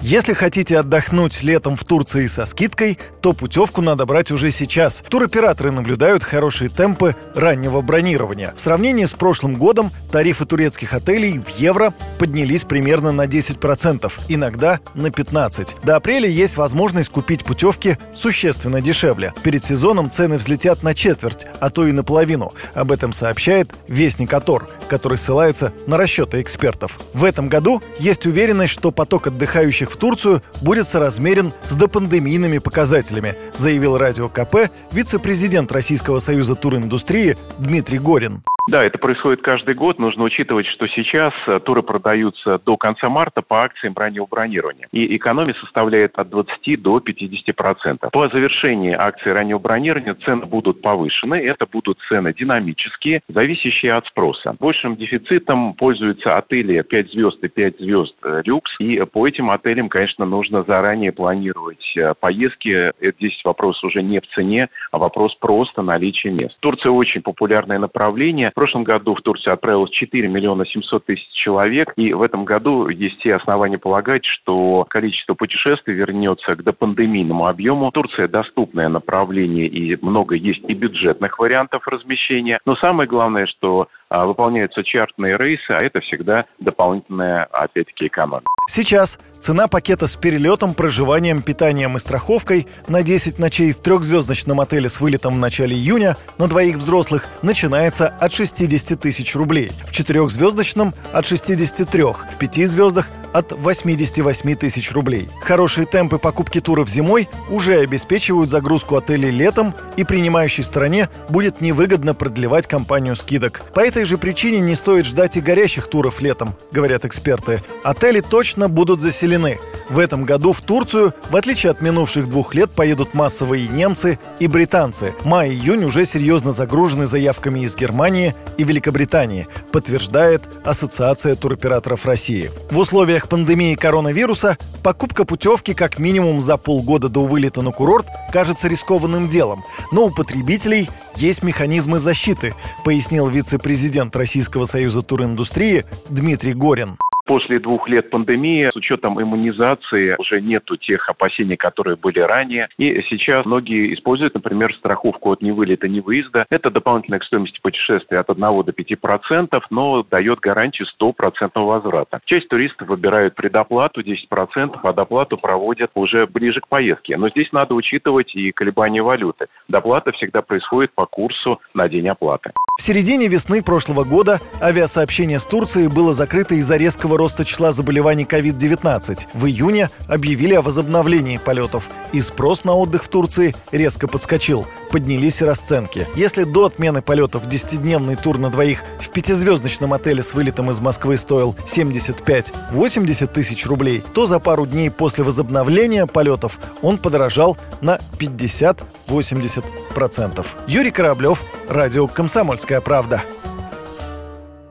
Если хотите отдохнуть летом в Турции со скидкой, то путевку надо брать уже сейчас. Туроператоры наблюдают хорошие темпы раннего бронирования. В сравнении с прошлым годом тарифы турецких отелей в евро поднялись примерно на 10%, иногда на 15%. До апреля есть возможность купить путевки существенно дешевле. Перед сезоном цены взлетят на четверть, а то и наполовину. Об этом сообщает Вестник Атор, который ссылается на расчеты экспертов. В этом году есть уверенность, что поток отдыхающих в Турцию будет соразмерен с допандемийными показателями, заявил Радио КП вице-президент Российского союза туриндустрии Дмитрий Горин. Да, это происходит каждый год. Нужно учитывать, что сейчас э, туры продаются до конца марта по акциям раннего бронирования. И экономия составляет от 20 до 50 процентов. По завершении акции раннего бронирования цены будут повышены. Это будут цены динамические, зависящие от спроса. Большим дефицитом пользуются отели 5 звезд и 5 звезд люкс. И по этим отелям, конечно, нужно заранее планировать э, поездки. Здесь вопрос уже не в цене, а вопрос просто наличия мест. Турция очень популярное направление прошлом году в Турцию отправилось 4 миллиона 700 тысяч человек, и в этом году есть все основания полагать, что количество путешествий вернется к допандемийному объему. Турция доступное направление, и много есть и бюджетных вариантов размещения. Но самое главное, что а, выполняются чартные рейсы, а это всегда дополнительная, опять-таки, экономия. Сейчас цена пакета с перелетом, проживанием, питанием и страховкой на 10 ночей в трехзвездочном отеле с вылетом в начале июня на двоих взрослых начинается от 60 тысяч рублей, в четырехзвездочном – от 63, в пяти звездах от 88 тысяч рублей. Хорошие темпы покупки туров зимой уже обеспечивают загрузку отелей летом, и принимающей стороне будет невыгодно продлевать кампанию скидок. По этой же причине не стоит ждать и горящих туров летом, говорят эксперты. Отели точно будут заселены. В этом году в Турцию, в отличие от минувших двух лет, поедут массовые немцы и британцы. Май-июнь уже серьезно загружены заявками из Германии и Великобритании, подтверждает Ассоциация туроператоров России. В условиях пандемии коронавируса покупка путевки как минимум за полгода до вылета на курорт кажется рискованным делом, но у потребителей есть механизмы защиты, пояснил вице-президент Российского союза туриндустрии Дмитрий Горин. После двух лет пандемии, с учетом иммунизации, уже нету тех опасений, которые были ранее. И сейчас многие используют, например, страховку от невылета, не выезда. Это дополнительная к стоимости путешествия от 1 до 5 процентов, но дает гарантию 100 процентного возврата. Часть туристов выбирают предоплату 10 процентов, а доплату проводят уже ближе к поездке. Но здесь надо учитывать и колебания валюты. Доплата всегда происходит по курсу на день оплаты. В середине весны прошлого года авиасообщение с Турцией было закрыто из-за резкого роста числа заболеваний COVID-19. В июне объявили о возобновлении полетов, и спрос на отдых в Турции резко подскочил. Поднялись расценки. Если до отмены полетов 10-дневный тур на двоих в пятизвездочном отеле с вылетом из Москвы стоил 75-80 тысяч рублей, то за пару дней после возобновления полетов он подорожал на 50-80%. Юрий Кораблев, Радио «Комсомольская правда».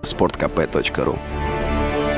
Спорткп.ру